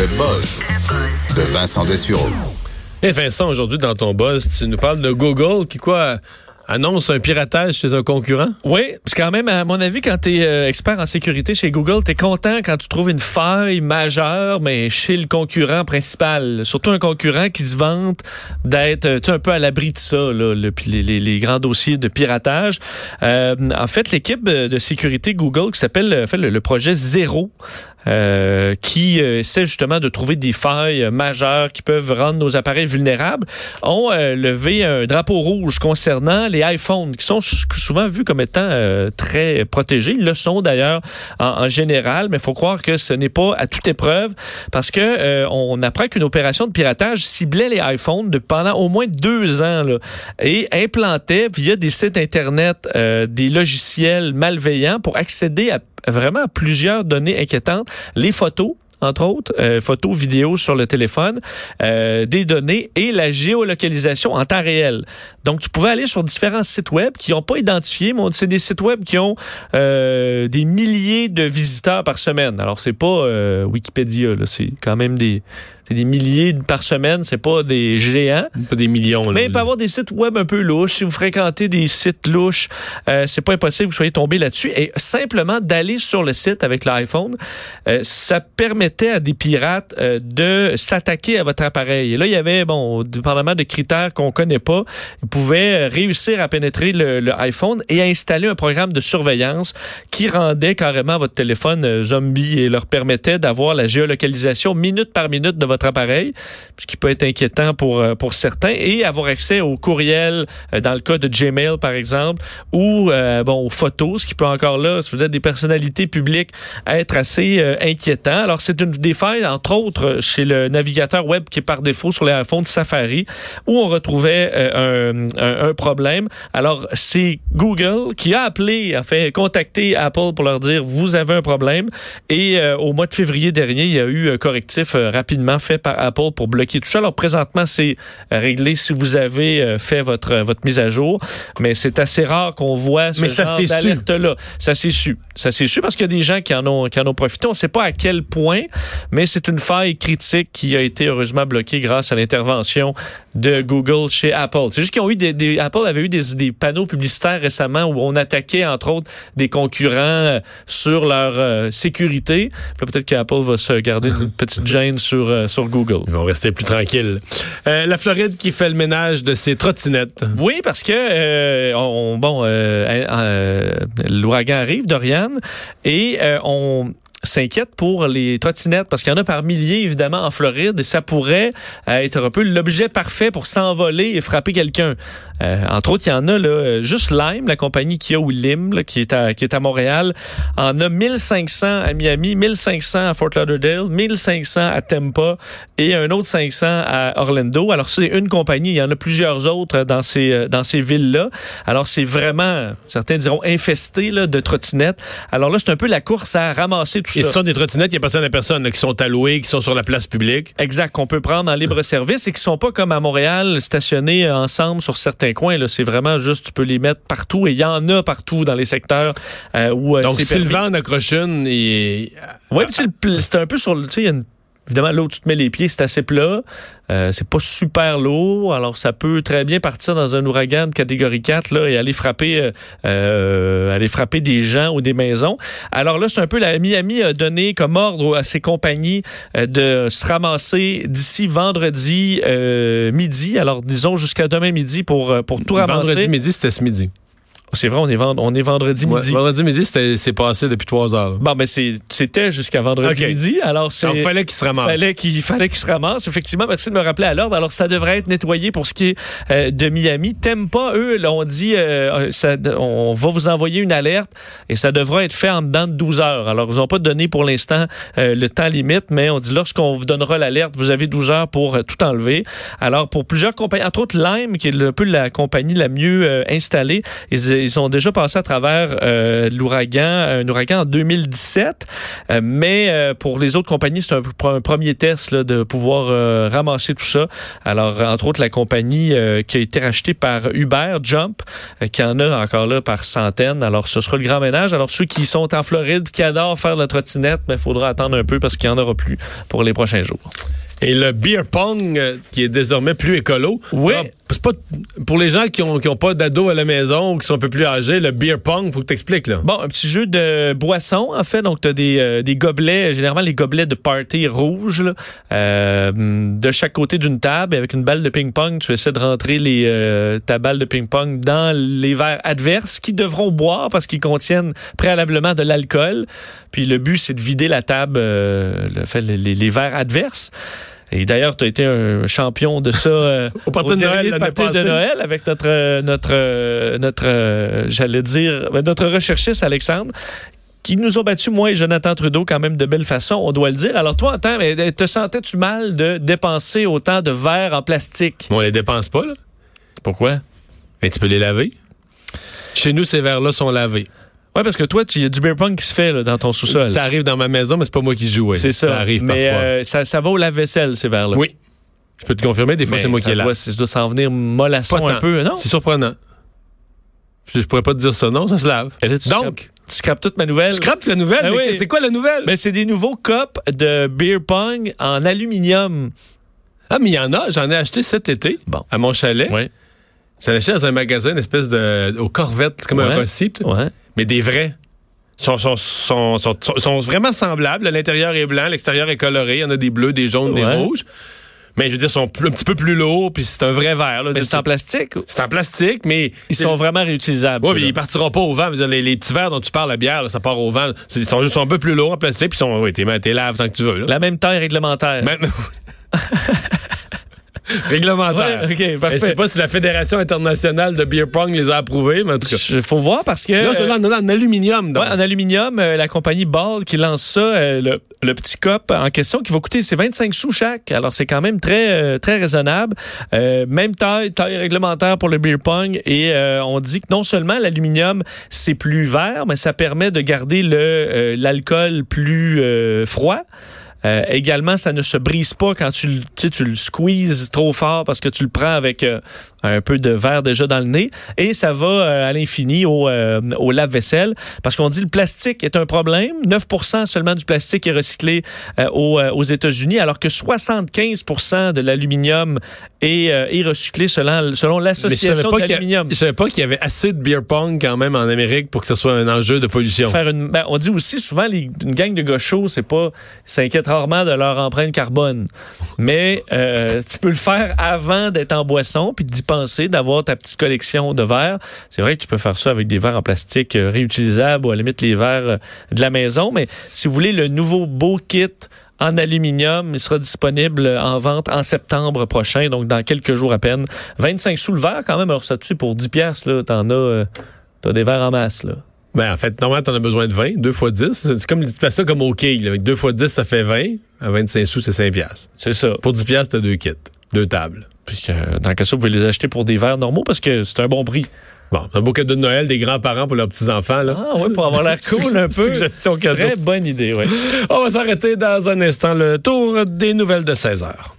De Vincent Dessureau. Et Vincent, aujourd'hui, dans ton buzz, tu nous parles de Google qui, quoi, annonce un piratage chez un concurrent? Oui, parce quand même, à mon avis, quand tu es euh, expert en sécurité chez Google, tu es content quand tu trouves une faille majeure, mais chez le concurrent principal. Surtout un concurrent qui se vante d'être euh, un peu à l'abri de ça, là, le, les, grands dossiers de piratage. Euh, en fait, l'équipe de sécurité Google qui s'appelle fait le, le, projet Zéro, euh, qui essaie justement de trouver des failles majeures qui peuvent rendre nos appareils vulnérables, ont levé un drapeau rouge concernant les iPhones, qui sont souvent vus comme étant euh, très protégés. Ils le sont d'ailleurs en, général, mais il faut croire que ce n'est pas à toute épreuve parce que euh, on apprend qu'une opération de piratage ciblait les iPhones de, pendant au moins deux ans là, et implantait via des sites Internet euh, des logiciels malveillants pour accéder à vraiment plusieurs données inquiétantes, les photos, entre autres, euh, photos, vidéos sur le téléphone, euh, des données et la géolocalisation en temps réel. Donc, tu pouvais aller sur différents sites web qui n'ont pas identifié, mais c'est des sites web qui ont euh, des milliers de visiteurs par semaine. Alors, c'est pas Wikipédia, c'est quand même des c'est des milliers par semaine, c'est pas des géants. Pas des millions. Là. Mais il peut avoir des sites web un peu louches. Si vous fréquentez des sites louches, euh, c'est pas impossible que vous soyez tombé là-dessus. Et simplement d'aller sur le site avec l'iPhone, euh, ça permettait à des pirates euh, de s'attaquer à votre appareil. Et là, il y avait, bon, dépendamment de critères qu'on connaît pas, ils pouvaient réussir à pénétrer le, le, iPhone et à installer un programme de surveillance qui rendait carrément votre téléphone zombie et leur permettait d'avoir la géolocalisation minute par minute de votre appareil, ce qui peut être inquiétant pour, pour certains, et avoir accès aux courriels, dans le cas de Gmail, par exemple, ou euh, bon, aux photos, ce qui peut encore là, si vous êtes des personnalités publiques, être assez euh, inquiétant. Alors, c'est une des failles, entre autres, chez le navigateur web qui est par défaut sur les iPhones Safari, où on retrouvait euh, un, un, un, problème. Alors, c'est Google qui a appelé, a fait contacter Apple pour leur dire, vous avez un problème. Et au mois de février dernier, il y a eu un correctif rapidement fait par Apple pour bloquer tout ça. Alors présentement, c'est réglé si vous avez fait votre votre mise à jour, mais c'est assez rare qu'on voit ce mais ça genre d'alerte là. Ça s'est su. Ça s'est su parce qu'il y a des gens qui en ont qui en ont profité. On ne sait pas à quel point, mais c'est une faille critique qui a été heureusement bloquée grâce à l'intervention de Google chez Apple. C'est juste qu'ils ont eu des, des, Apple avait eu des, des, panneaux publicitaires récemment où on attaquait entre autres des concurrents sur leur euh, sécurité. Peut-être qu'Apple va se garder une petite gêne sur euh, sur Google. Ils vont rester plus tranquilles. Euh, la Floride qui fait le ménage de ses trottinettes. Oui, parce que euh, on, bon, euh, l'ouragan arrive, Dorian, et on s'inquiète pour les trottinettes parce qu'il y en a par milliers évidemment en Floride et ça pourrait être un peu l'objet parfait pour s'envoler et frapper quelqu'un. Euh, entre autres, il y en a là, juste Lime, la compagnie qui a ou Lim, là, qui est à qui est à Montréal, en a 1500 à Miami, 1500 à Fort Lauderdale, 1500 à Tampa et un autre 500 à Orlando. Alors c'est une compagnie, il y en a plusieurs autres dans ces dans ces villes là. Alors c'est vraiment certains diront infesté là, de trottinettes. Alors là c'est un peu la course à ramasser tout et ce sont des trottinettes, il y a personne à personne là, qui sont allouées, qui sont sur la place publique. Exact, qu'on peut prendre en libre service et qui sont pas comme à Montréal stationnés ensemble sur certains coins. Là, c'est vraiment juste, tu peux les mettre partout et il y en a partout dans les secteurs euh, où. Donc, si le vent accroche une, et... Oui, c'est un peu sur le. Tu sais, il y a une Évidemment, là où tu te mets les pieds, c'est assez plat. Euh, c'est pas super lourd. Alors, ça peut très bien partir dans un ouragan de catégorie 4 là, et aller frapper, euh, aller frapper des gens ou des maisons. Alors là, c'est un peu la Miami a donné comme ordre à ses compagnies euh, de se ramasser d'ici vendredi euh, midi. Alors, disons jusqu'à demain midi pour, pour tout ramasser. Vendredi midi, c'était ce midi. C'est vrai, on est, vend on est vendredi ouais, midi. Vendredi midi, c'est passé depuis trois heures. Bon, mais c'était jusqu'à vendredi okay. midi. Alors, c'est. Il fallait qu'il se ramasse. Fallait qu'il fallait qu'il se ramasse. Effectivement, merci de me rappeler à l'ordre. Alors, ça devrait être nettoyé pour ce qui est euh, de Miami. T'aimes pas, eux, là, on dit, euh, ça, on va vous envoyer une alerte et ça devra être fait en dedans de 12 heures. Alors, ils n'ont pas donné pour l'instant euh, le temps limite, mais on dit lorsqu'on vous donnera l'alerte, vous avez 12 heures pour euh, tout enlever. Alors, pour plusieurs compagnies, entre autres Lime, qui est un peu la compagnie la mieux installée, ils, ils ont déjà passé à travers euh, l'ouragan, un ouragan en 2017. Euh, mais euh, pour les autres compagnies, c'est un, un, premier test là, de pouvoir ramasser tout ça. Alors, entre autres, la compagnie qui a été rachetée par Uber, Jump, qui en a encore là par centaines. Alors, ce sera le grand ménage. Alors, ceux qui sont en Floride, qui adorent faire de la trottinette, mais il faudra attendre un peu parce qu'il n'y en aura plus pour les prochains jours. Et le beer pong, qui est désormais plus écolo. Oui. Pour les gens qui ont, qui ont pas d'ado à la maison ou qui sont un peu plus âgés, le beer pong, faut que tu expliques là. Bon, un petit jeu de boisson en fait, donc tu as des, euh, des gobelets, généralement les gobelets de party rouges là, euh, de chaque côté d'une table avec une balle de ping-pong, tu essaies de rentrer euh, ta balle de ping-pong dans les verres adverses qui devront boire parce qu'ils contiennent préalablement de l'alcool. Puis le but c'est de vider la table euh, les verres adverses. Et d'ailleurs, tu as été un champion de ça euh, au party au de Noël, de. Noël avec notre euh, notre euh, notre j'allais dire ben, notre recherchiste Alexandre qui nous ont battu moi et Jonathan Trudeau quand même de belle façon, on doit le dire. Alors toi, attends, mais te sentais-tu mal de dépenser autant de verres en plastique? On les dépense pas là. Pourquoi? Mais tu peux les laver. Chez nous, ces verres-là sont lavés. Ouais, parce que toi, il y a du beer pong qui se fait là, dans ton sous-sol. Ça arrive dans ma maison, mais c'est pas moi qui joue. ouais. C'est ça. arrive mais parfois. euh, ça, ça va au lave-vaisselle ces verres-là. Oui. Je peux te confirmer, des fois, Mais c'est moi ça qui est là. ça doit s'en venir mollasson un peu, non? C'est surprenant. Je, je pourrais pas te dire ça, non, ça se lave. Et là, tu Donc, scrapes- tu scrapes toute ma nouvelle. je scrape la nouvelle. Mais oui. C'est quoi la nouvelle? Ben, c'est des nouveaux copes de beer pong en aluminium. Ah, mais il y en a. J'en ai acheté cet été Bon. à mon chalet. Ouais. J'en ai acheté dans un magasin, une espèce de. au Corvette, c'est comme Ouais. un sais. Ouais. Mais des vrais. Sont, sont, vraiment semblables. L'intérieur est blanc, l'extérieur est coloré. Il y en a des bleus, des jaunes, des rouges. Mais je veux dire, ils sont plus- un petit peu plus lourds, puis c'est un vrai verre. là. Mais c'est en plastique. C'est en plastique, mais. Ils sont vraiment réutilisables. Oui, mais ils partiront pas au vent. Les, les petits verres dont tu parles, la bière, là, ça part au vent. Ils sont, sont un peu plus lourds en plastique, puis ils sont. Oui, t'es t'es laves tant que tu veux. Là. La même taille réglementaire. Même- Réglementaire. Ouais, ok, Je parfait. sais pas si la Fédération internationale de beer pong les a approuvés, mais en tout cas. Faut voir parce que. Là, en, en aluminium. donc. Ouais, en aluminium, euh, la compagnie Ball qui lance ça, euh, le, le petit cop en question qui va coûter c'est 25 sous chaque. Alors c'est quand même très euh, très raisonnable. Euh, même taille, taille réglementaire pour le beer pong et euh, on dit que non seulement l'aluminium c'est plus vert, mais ça permet de garder le euh, l'alcool plus euh, froid. Euh, également, ça ne se brise pas quand tu, tu le squeezes trop fort parce que tu le prends avec euh, un peu de verre déjà dans le nez. Et ça va euh, à l'infini au, euh, au lave-vaisselle parce qu'on dit le plastique est un problème. 9 seulement du plastique est recyclé euh, aux, euh, aux États-Unis alors que 75 de l'aluminium est, euh, est recyclé selon, selon l'association de l'aluminium. je savais pas qu'il y avait assez de beer pong quand même en Amérique pour que ce soit un enjeu de pollution. Faire une, ben, on dit aussi souvent les, une gang de gauchos, c'est pas s'inquiètent rarement de leur empreinte carbone. Mais euh, tu peux le faire avant d'être en boisson puis d'avoir ta petite collection de verres. C'est vrai que tu peux faire ça avec des verres en plastique euh, réutilisables ou à la limite les verres euh, de la maison. Mais si vous voulez le nouveau beau kit en aluminium, il sera disponible en vente en septembre prochain, donc dans quelques jours à peine. 25 sous le verre quand même. Alors ça sais, pour 10 pièces là, t'en as, euh, t'as des verres en masse là. Ben, en fait, normalement, t'en as besoin de 20, 2 fois 10. C'est comme, tu fais ça comme au quai, là. Avec 2 fois 10, ça fait 20. À 25 sous, c'est 5 piastres. C'est ça. Pour 10 piastres, t'as deux kits. Deux tables. Puis euh, dans le cas vous pouvez les acheter pour des verres normaux parce que c'est un bon prix. Bon, un beau cadeau de Noël des grands-parents pour leurs petits-enfants, là. Ah oui, pour avoir l'air cool un peu. Suggestion cadeau. Très bonne idée, oui. On va s'arrêter dans un instant. Le tour des nouvelles de 16 heures.